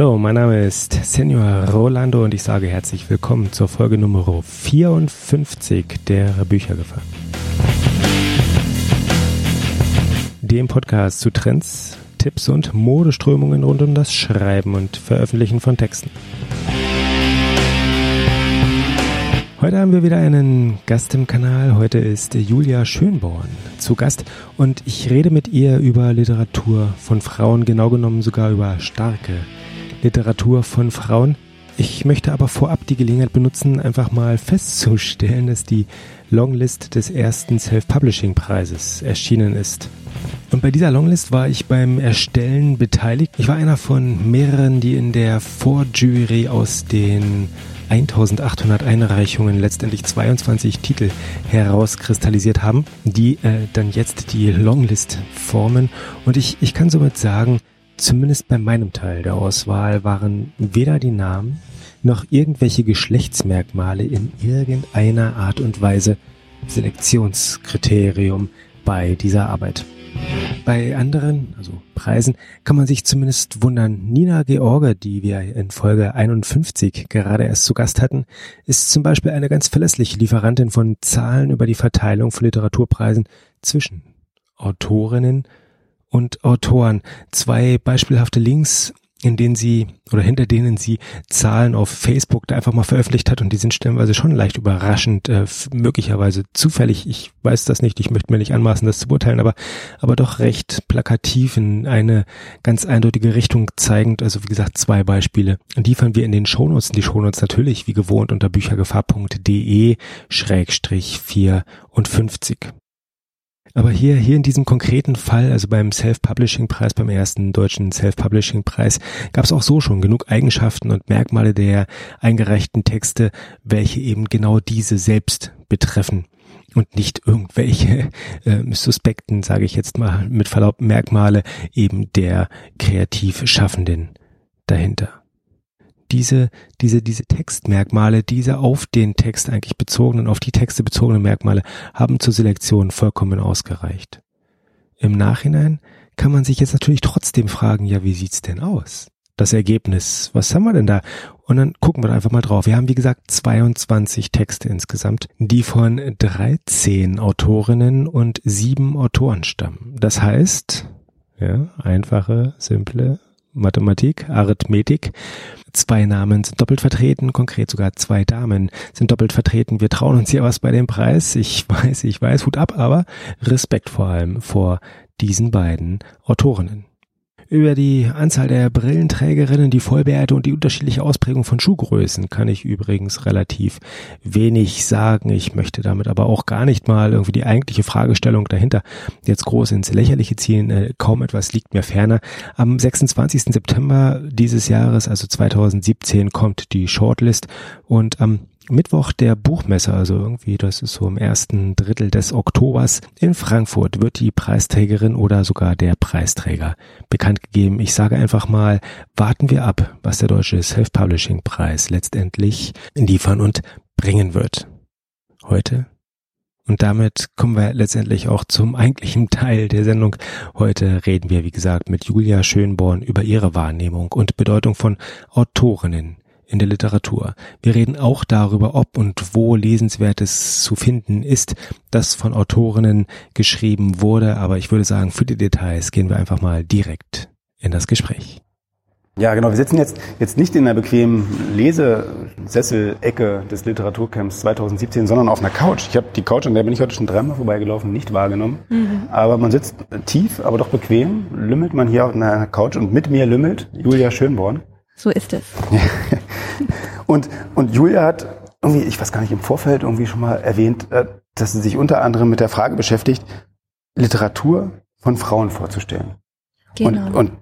Hallo, mein Name ist Senor Rolando und ich sage herzlich willkommen zur Folge Nummer 54 der Büchergefahr. Dem Podcast zu Trends, Tipps und Modeströmungen rund um das Schreiben und Veröffentlichen von Texten. Heute haben wir wieder einen Gast im Kanal. Heute ist Julia Schönborn zu Gast und ich rede mit ihr über Literatur von Frauen, genau genommen sogar über starke Literatur von Frauen. Ich möchte aber vorab die Gelegenheit benutzen, einfach mal festzustellen, dass die Longlist des ersten Self-Publishing-Preises erschienen ist. Und bei dieser Longlist war ich beim Erstellen beteiligt. Ich war einer von mehreren, die in der Vorjury aus den 1800 Einreichungen letztendlich 22 Titel herauskristallisiert haben, die äh, dann jetzt die Longlist formen. Und ich, ich kann somit sagen, Zumindest bei meinem Teil der Auswahl waren weder die Namen noch irgendwelche Geschlechtsmerkmale in irgendeiner Art und Weise Selektionskriterium bei dieser Arbeit. Bei anderen, also Preisen, kann man sich zumindest wundern. Nina George, die wir in Folge 51 gerade erst zu Gast hatten, ist zum Beispiel eine ganz verlässliche Lieferantin von Zahlen über die Verteilung von Literaturpreisen zwischen Autorinnen und Autoren. Zwei beispielhafte Links, in denen sie oder hinter denen sie Zahlen auf Facebook da einfach mal veröffentlicht hat und die sind stellenweise schon leicht überraschend, äh, möglicherweise zufällig. Ich weiß das nicht, ich möchte mir nicht anmaßen, das zu beurteilen, aber aber doch recht plakativ in eine ganz eindeutige Richtung zeigend. Also wie gesagt zwei Beispiele. Und die fanden wir in den Shownotes. Die Shownotes natürlich wie gewohnt unter büchergefahr.de Schrägstrich 54. Aber hier, hier in diesem konkreten Fall, also beim Self-Publishing-Preis, beim ersten deutschen Self-Publishing-Preis, gab es auch so schon genug Eigenschaften und Merkmale der eingereichten Texte, welche eben genau diese selbst betreffen und nicht irgendwelche äh, Suspekten, sage ich jetzt mal mit Verlaub, Merkmale eben der kreativ Schaffenden dahinter diese, diese, diese Textmerkmale, diese auf den Text eigentlich bezogenen, auf die Texte bezogenen Merkmale haben zur Selektion vollkommen ausgereicht. Im Nachhinein kann man sich jetzt natürlich trotzdem fragen, ja, wie sieht's denn aus? Das Ergebnis, was haben wir denn da? Und dann gucken wir einfach mal drauf. Wir haben, wie gesagt, 22 Texte insgesamt, die von 13 Autorinnen und sieben Autoren stammen. Das heißt, ja, einfache, simple Mathematik, Arithmetik. Zwei Namen sind doppelt vertreten, konkret sogar zwei Damen sind doppelt vertreten. Wir trauen uns hier was bei dem Preis. Ich weiß, ich weiß, Hut ab, aber Respekt vor allem vor diesen beiden Autorinnen. Über die Anzahl der Brillenträgerinnen, die Vollbärte und die unterschiedliche Ausprägung von Schuhgrößen kann ich übrigens relativ wenig sagen. Ich möchte damit aber auch gar nicht mal irgendwie die eigentliche Fragestellung dahinter jetzt groß ins Lächerliche ziehen. Äh, kaum etwas liegt mir ferner. Am 26. September dieses Jahres, also 2017, kommt die Shortlist und am Mittwoch der Buchmesse, also irgendwie, das ist so im ersten Drittel des Oktobers in Frankfurt, wird die Preisträgerin oder sogar der Preisträger bekannt gegeben. Ich sage einfach mal, warten wir ab, was der Deutsche Self-Publishing-Preis letztendlich liefern und bringen wird. Heute und damit kommen wir letztendlich auch zum eigentlichen Teil der Sendung. Heute reden wir, wie gesagt, mit Julia Schönborn über ihre Wahrnehmung und Bedeutung von Autorinnen in der Literatur. Wir reden auch darüber, ob und wo Lesenswertes zu finden ist, das von Autorinnen geschrieben wurde. Aber ich würde sagen, für die Details gehen wir einfach mal direkt in das Gespräch. Ja, genau. Wir sitzen jetzt, jetzt nicht in der bequemen Lesesessel-Ecke des Literaturcamps 2017, sondern auf einer Couch. Ich habe die Couch, an der bin ich heute schon dreimal vorbeigelaufen, nicht wahrgenommen. Mhm. Aber man sitzt tief, aber doch bequem, lümmelt man hier auf einer Couch und mit mir lümmelt Julia Schönborn. So ist es. und, und Julia hat irgendwie, ich weiß gar nicht, im Vorfeld irgendwie schon mal erwähnt, äh, dass sie sich unter anderem mit der Frage beschäftigt, Literatur von Frauen vorzustellen. Genau. Und, und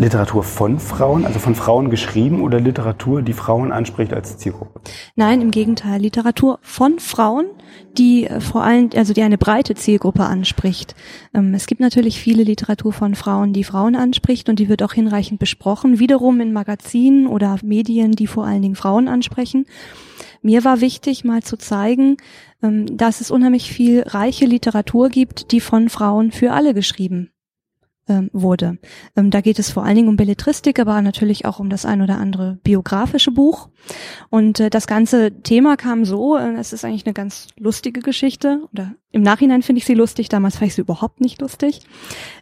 Literatur von Frauen, also von Frauen geschrieben oder Literatur, die Frauen anspricht als Zielgruppe? Nein, im Gegenteil. Literatur von Frauen, die äh, vor allem, also die eine breite Zielgruppe anspricht. Ähm, es gibt natürlich viele Literatur von Frauen, die Frauen anspricht und die wird auch hinreichend besprochen. Wiederum in Magazinen oder Medien, die vor allen Dingen Frauen ansprechen. Mir war wichtig, mal zu zeigen, ähm, dass es unheimlich viel reiche Literatur gibt, die von Frauen für alle geschrieben ähm, wurde. Ähm, da geht es vor allen Dingen um Belletristik, aber natürlich auch um das ein oder andere biografische Buch. Und äh, das ganze Thema kam so, äh, es ist eigentlich eine ganz lustige Geschichte, oder im Nachhinein finde ich sie lustig, damals fand ich sie überhaupt nicht lustig.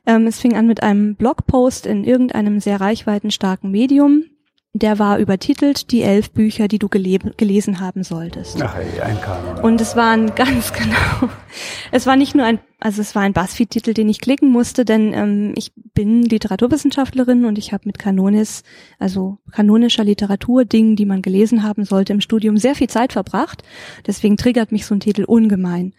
Ähm, es fing an mit einem Blogpost in irgendeinem sehr reichweitenstarken Medium, der war übertitelt die elf Bücher, die du gelesen haben solltest. Ach, ein Kanon. Und es waren ganz genau. Es war nicht nur ein, also es war ein Buzzfeed-Titel, den ich klicken musste, denn ähm, ich bin Literaturwissenschaftlerin und ich habe mit Kanonis, also kanonischer Literatur, Dingen, die man gelesen haben sollte im Studium, sehr viel Zeit verbracht. Deswegen triggert mich so ein Titel ungemein.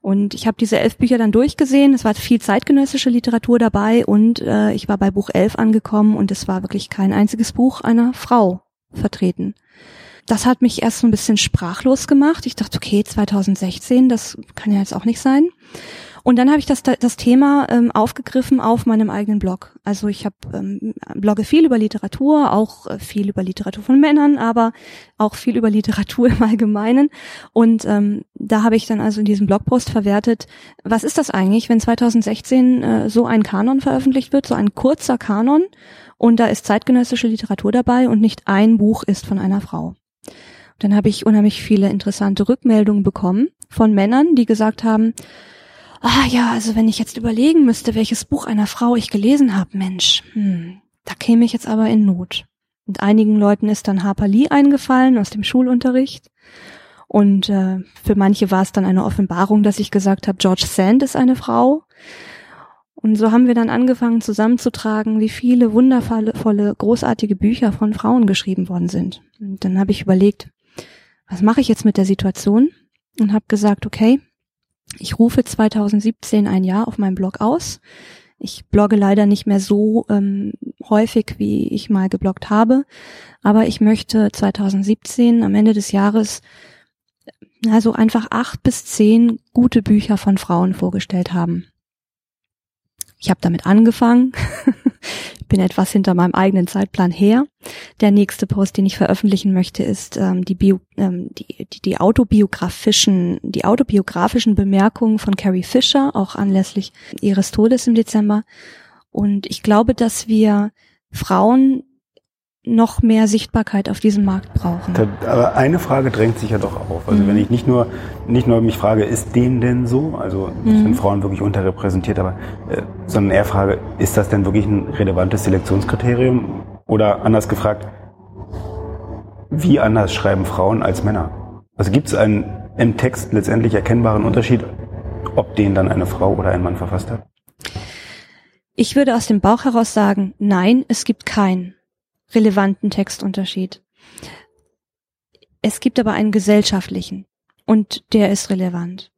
Und ich habe diese elf Bücher dann durchgesehen. Es war viel zeitgenössische Literatur dabei und äh, ich war bei Buch elf angekommen und es war wirklich kein einziges Buch einer Frau vertreten. Das hat mich erst so ein bisschen sprachlos gemacht. Ich dachte, okay, 2016, das kann ja jetzt auch nicht sein. Und dann habe ich das, das Thema ähm, aufgegriffen auf meinem eigenen Blog. Also ich habe ähm, blogge viel über Literatur, auch äh, viel über Literatur von Männern, aber auch viel über Literatur im Allgemeinen. Und ähm, da habe ich dann also in diesem Blogpost verwertet, was ist das eigentlich, wenn 2016 äh, so ein Kanon veröffentlicht wird, so ein kurzer Kanon und da ist zeitgenössische Literatur dabei und nicht ein Buch ist von einer Frau. Dann habe ich unheimlich viele interessante Rückmeldungen bekommen von Männern, die gesagt haben, Ah ja, also wenn ich jetzt überlegen müsste, welches Buch einer Frau ich gelesen habe, Mensch, hm, da käme ich jetzt aber in Not. Und einigen Leuten ist dann Harper Lee eingefallen aus dem Schulunterricht. Und äh, für manche war es dann eine Offenbarung, dass ich gesagt habe, George Sand ist eine Frau. Und so haben wir dann angefangen zusammenzutragen, wie viele wundervolle, großartige Bücher von Frauen geschrieben worden sind. Und dann habe ich überlegt, was mache ich jetzt mit der Situation? Und habe gesagt, okay, ich rufe 2017 ein Jahr auf meinem Blog aus. Ich blogge leider nicht mehr so ähm, häufig, wie ich mal gebloggt habe, aber ich möchte 2017 am Ende des Jahres also einfach acht bis zehn gute Bücher von Frauen vorgestellt haben. Ich habe damit angefangen. bin etwas hinter meinem eigenen Zeitplan her. Der nächste Post, den ich veröffentlichen möchte, ist ähm, die, Bio, ähm, die, die, die autobiografischen, die autobiografischen Bemerkungen von Carrie Fisher, auch anlässlich ihres Todes im Dezember. Und ich glaube, dass wir Frauen noch mehr Sichtbarkeit auf diesem Markt brauchen. aber eine Frage drängt sich ja doch auf. Also mhm. wenn ich nicht nur nicht nur mich frage, ist dem denn so? Also mhm. sind Frauen wirklich unterrepräsentiert, aber äh, sondern eher frage, ist das denn wirklich ein relevantes Selektionskriterium? Oder anders gefragt, wie anders schreiben Frauen als Männer? Also gibt es einen im Text letztendlich erkennbaren Unterschied, ob den dann eine Frau oder ein Mann verfasst hat? Ich würde aus dem Bauch heraus sagen, nein, es gibt keinen relevanten Textunterschied. Es gibt aber einen gesellschaftlichen und der ist relevant.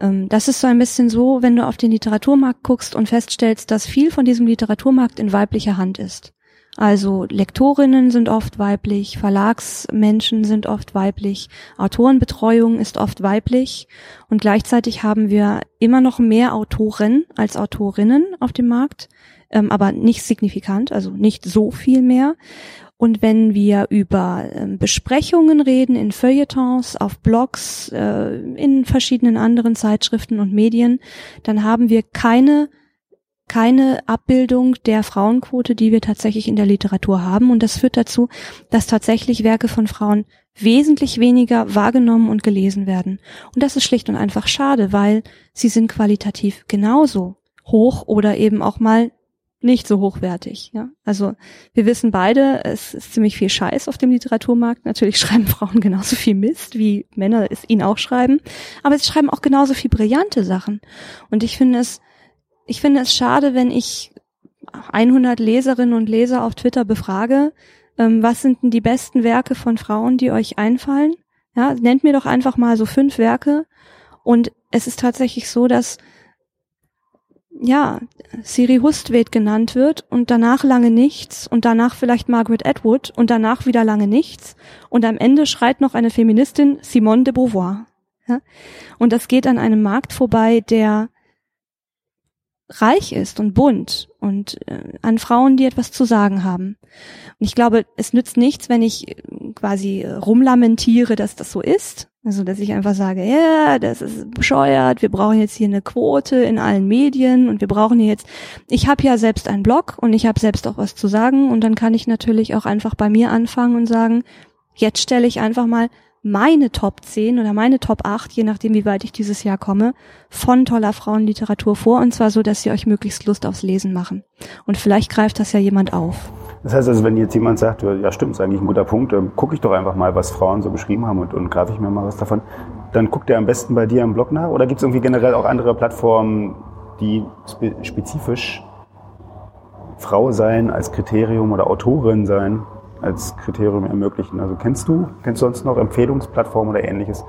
Ähm, das ist so ein bisschen so, wenn du auf den Literaturmarkt guckst und feststellst, dass viel von diesem Literaturmarkt in weiblicher Hand ist. Also Lektorinnen sind oft weiblich, Verlagsmenschen sind oft weiblich, Autorenbetreuung ist oft weiblich und gleichzeitig haben wir immer noch mehr Autoren als Autorinnen auf dem Markt ähm, aber nicht signifikant, also nicht so viel mehr. Und wenn wir über ähm, Besprechungen reden in Feuilletons, auf Blogs, äh, in verschiedenen anderen Zeitschriften und Medien, dann haben wir keine keine Abbildung der Frauenquote, die wir tatsächlich in der Literatur haben. Und das führt dazu, dass tatsächlich Werke von Frauen wesentlich weniger wahrgenommen und gelesen werden. Und das ist schlicht und einfach schade, weil sie sind qualitativ genauso hoch oder eben auch mal nicht so hochwertig. Ja? Also wir wissen beide, es ist ziemlich viel Scheiß auf dem Literaturmarkt. Natürlich schreiben Frauen genauso viel Mist, wie Männer es ihnen auch schreiben. Aber sie schreiben auch genauso viel brillante Sachen. Und ich finde es, ich finde es schade, wenn ich 100 Leserinnen und Leser auf Twitter befrage, ähm, was sind denn die besten Werke von Frauen, die euch einfallen? Ja, nennt mir doch einfach mal so fünf Werke. Und es ist tatsächlich so, dass ja, Siri Hustvedt genannt wird und danach lange nichts und danach vielleicht Margaret Atwood und danach wieder lange nichts und am Ende schreit noch eine Feministin Simone de Beauvoir. Ja? Und das geht an einem Markt vorbei, der reich ist und bunt und äh, an Frauen, die etwas zu sagen haben. Und ich glaube, es nützt nichts, wenn ich äh, quasi rumlamentiere, dass das so ist, Also, dass ich einfach sage, ja, das ist bescheuert, wir brauchen jetzt hier eine Quote in allen Medien und wir brauchen hier jetzt, ich habe ja selbst einen Blog und ich habe selbst auch was zu sagen und dann kann ich natürlich auch einfach bei mir anfangen und sagen, jetzt stelle ich einfach mal meine Top 10 oder meine Top 8, je nachdem, wie weit ich dieses Jahr komme, von toller Frauenliteratur vor und zwar so, dass sie euch möglichst Lust aufs Lesen machen. Und vielleicht greift das ja jemand auf. Das heißt also, wenn jetzt jemand sagt, ja stimmt, ist eigentlich ein guter Punkt, dann gucke ich doch einfach mal, was Frauen so geschrieben haben und, und greife ich mir mal was davon, dann guckt er am besten bei dir im Blog nach oder gibt es irgendwie generell auch andere Plattformen, die spe spezifisch Frau sein als Kriterium oder Autorin sein als Kriterium ermöglichen? Also kennst du, kennst du sonst noch Empfehlungsplattformen oder ähnliches,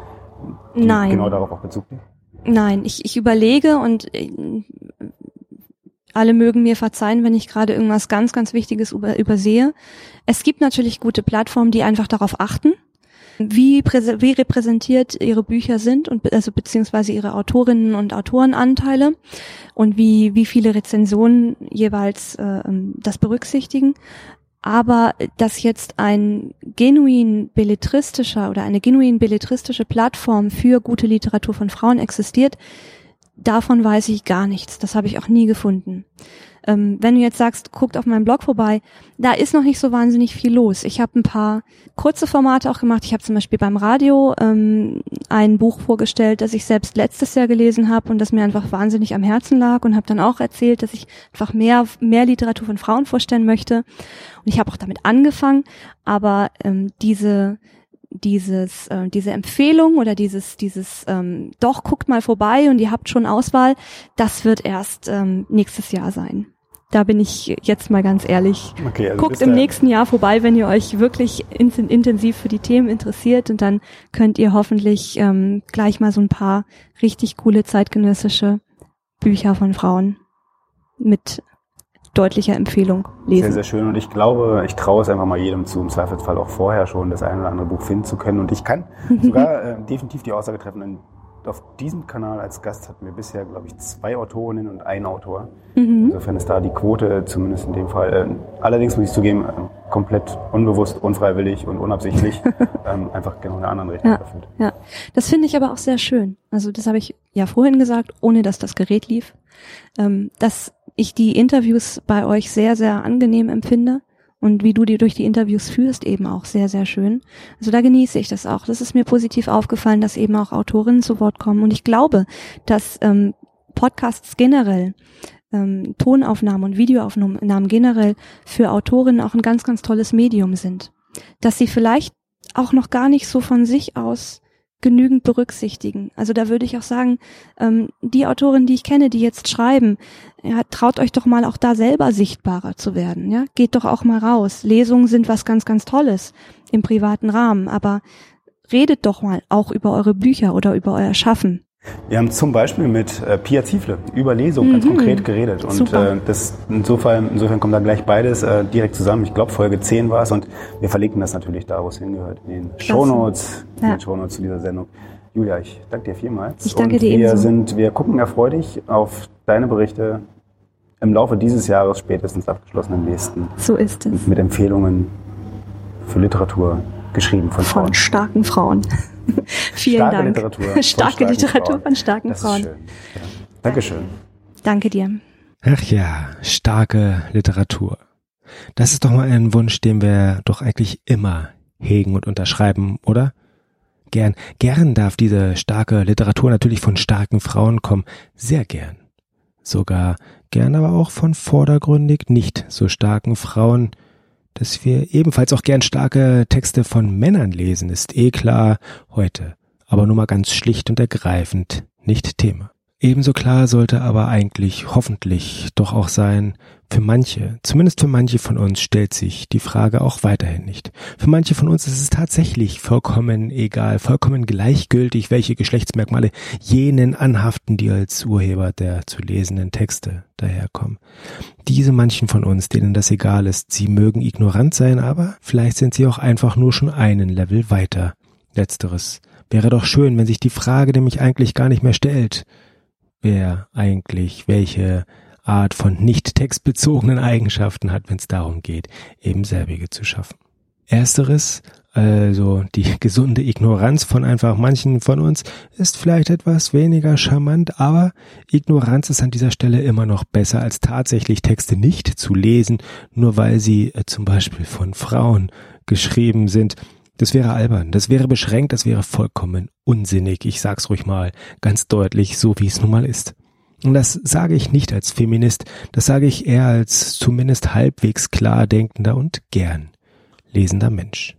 die Nein. genau darauf auch Bezug nehmen? Nein, ich, ich überlege und äh, alle mögen mir verzeihen, wenn ich gerade irgendwas ganz, ganz Wichtiges über, übersehe. Es gibt natürlich gute Plattformen, die einfach darauf achten, wie, wie repräsentiert ihre Bücher sind und also beziehungsweise ihre Autorinnen und Autorenanteile und wie, wie viele Rezensionen jeweils äh, ähm, das berücksichtigen. Aber dass jetzt ein genuin belletristischer oder eine genuin belletristische Plattform für gute Literatur von Frauen existiert, davon weiß ich gar nichts. Das habe ich auch nie gefunden. Ähm, wenn du jetzt sagst, guckt auf meinem Blog vorbei, da ist noch nicht so wahnsinnig viel los. Ich habe ein paar kurze Formate auch gemacht. Ich habe zum Beispiel beim Radio ähm, ein Buch vorgestellt, das ich selbst letztes Jahr gelesen habe und das mir einfach wahnsinnig am Herzen lag und habe dann auch erzählt, dass ich einfach mehr mehr Literatur von Frauen vorstellen möchte. Und ich habe auch damit angefangen, aber ähm, diese dieses äh, diese Empfehlung oder dieses dieses ähm, doch guckt mal vorbei und ihr habt schon Auswahl, das wird erst ähm, nächstes Jahr sein. Da bin ich jetzt mal ganz ehrlich. Okay, also Guckt im nächsten Jahr vorbei, wenn ihr euch wirklich in, intensiv für die Themen interessiert und dann könnt ihr hoffentlich ähm, gleich mal so ein paar richtig coole zeitgenössische Bücher von Frauen mit deutlicher Empfehlung lesen. Sehr, sehr schön. Und ich glaube, ich traue es einfach mal jedem zu, im Zweifelsfall auch vorher schon das ein oder andere Buch finden zu können. Und ich kann sogar äh, definitiv die Aussage treffen, auf diesem Kanal als Gast hatten wir bisher, glaube ich, zwei Autorinnen und einen Autor. Mhm. Insofern ist da die Quote zumindest in dem Fall. Äh, allerdings muss ich zugeben, äh, komplett unbewusst, unfreiwillig und unabsichtlich ähm, einfach genau in einer anderen Richtung Ja. erfüllt. Ja, das finde ich aber auch sehr schön. Also das habe ich ja vorhin gesagt, ohne dass das Gerät lief, ähm, dass ich die Interviews bei euch sehr, sehr angenehm empfinde und wie du die durch die Interviews führst eben auch sehr, sehr schön. Also da genieße ich das auch. Das ist mir positiv aufgefallen, dass eben auch Autorinnen zu Wort kommen und ich glaube, dass ähm, Podcasts generell ähm, Tonaufnahmen und Videoaufnahmen generell für Autorinnen auch ein ganz, ganz tolles Medium sind. Dass sie vielleicht auch noch gar nicht so von sich aus genügend berücksichtigen. Also da würde ich auch sagen, ähm, die Autoren, die ich kenne, die jetzt schreiben, ja, traut euch doch mal auch da selber sichtbarer zu werden. Ja, geht doch auch mal raus. Lesungen sind was ganz, ganz Tolles im privaten Rahmen, aber redet doch mal auch über eure Bücher oder über euer Schaffen. Wir haben zum Beispiel mit äh, Pia Ziefle über Lesung ganz Mhm. konkret geredet. Und Super. äh, das insofern, insofern kommt da gleich beides äh, direkt zusammen. Ich glaube, Folge 10 war es und wir verlinken das natürlich da, wo es hingehört, in den Shownotes, in Ja. den Shownotes zu dieser Sendung. Julia, ich danke dir vielmals. Ich danke und dir wir ebenso. sind, wir gucken erfreudig auf deine Berichte im Laufe dieses Jahres, spätestens abgeschlossen im nächsten, So ist es. mit Empfehlungen für Literatur geschrieben von, Frauen. Von starken Frauen. Vielen Starke Dank. Literatur Starke starken Literatur Frauen. von starken Das Frauen. ist schön. Ja. Dankeschön. Danke dir. Ach ja, starke Literatur. Das ist doch mal ein Wunsch, den wir doch eigentlich immer hegen und unterschreiben, oder? Gern, gern darf diese starke Literatur natürlich von starken Frauen kommen. Sehr gern. Sogar gern aber auch von vordergründig nicht so starken Frauen. Dass wir ebenfalls auch gern starke Texte von Männern lesen, ist eh klar heute. Aber nur mal ganz schlicht und ergreifend nicht Thema. Ebenso klar sollte aber eigentlich hoffentlich doch auch sein, für manche, zumindest für manche von uns stellt sich die Frage auch weiterhin nicht. Für manche von uns ist es tatsächlich vollkommen egal, vollkommen gleichgültig, welche Geschlechtsmerkmale jenen anhaften, die als Urheber der zu lesenden Texte daherkommen. Diese manchen von uns, denen das egal ist, sie mögen ignorant sein, aber vielleicht sind sie auch einfach nur schon einen Level weiter. Letzteres wäre doch schön, wenn sich die Frage nämlich eigentlich gar nicht mehr stellt wer eigentlich welche Art von nicht textbezogenen Eigenschaften hat, wenn es darum geht, eben selbige zu schaffen. Ersteres Also die gesunde Ignoranz von einfach manchen von uns ist vielleicht etwas weniger charmant, aber Ignoranz ist an dieser Stelle immer noch besser als tatsächlich Texte nicht zu lesen, nur weil sie äh, zum Beispiel von Frauen geschrieben sind. Das wäre albern, das wäre beschränkt, das wäre vollkommen unsinnig. Ich sag's ruhig mal ganz deutlich, so wie es nun mal ist. Und das sage ich nicht als Feminist, das sage ich eher als zumindest halbwegs klar denkender und gern lesender Mensch.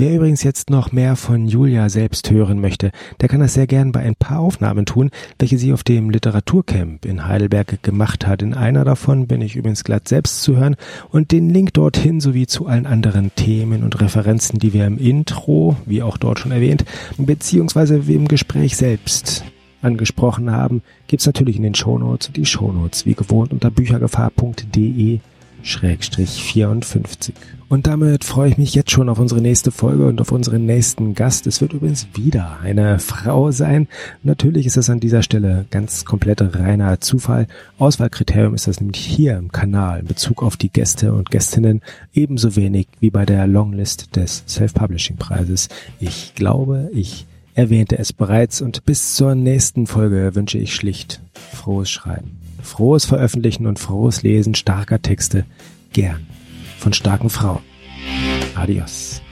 Wer übrigens jetzt noch mehr von Julia selbst hören möchte, der kann das sehr gern bei ein paar Aufnahmen tun, welche sie auf dem Literaturcamp in Heidelberg gemacht hat. In einer davon bin ich übrigens glatt selbst zu hören und den Link dorthin sowie zu allen anderen Themen und Referenzen, die wir im Intro, wie auch dort schon erwähnt, beziehungsweise im Gespräch selbst angesprochen haben, gibt's natürlich in den Shownotes und die Shownotes wie gewohnt unter büchergefahr.de Schrägstrich 54. Und damit freue ich mich jetzt schon auf unsere nächste Folge und auf unseren nächsten Gast. Es wird übrigens wieder eine Frau sein. Natürlich ist das an dieser Stelle ganz komplett reiner Zufall. Auswahlkriterium ist das nämlich hier im Kanal in Bezug auf die Gäste und Gästinnen ebenso wenig wie bei der Longlist des Self-Publishing-Preises. Ich glaube, ich erwähnte es bereits und bis zur nächsten Folge wünsche ich schlicht frohes Schreiben frohes Veröffentlichen und frohes Lesen starker Texte gern von starken Frauen. Adios.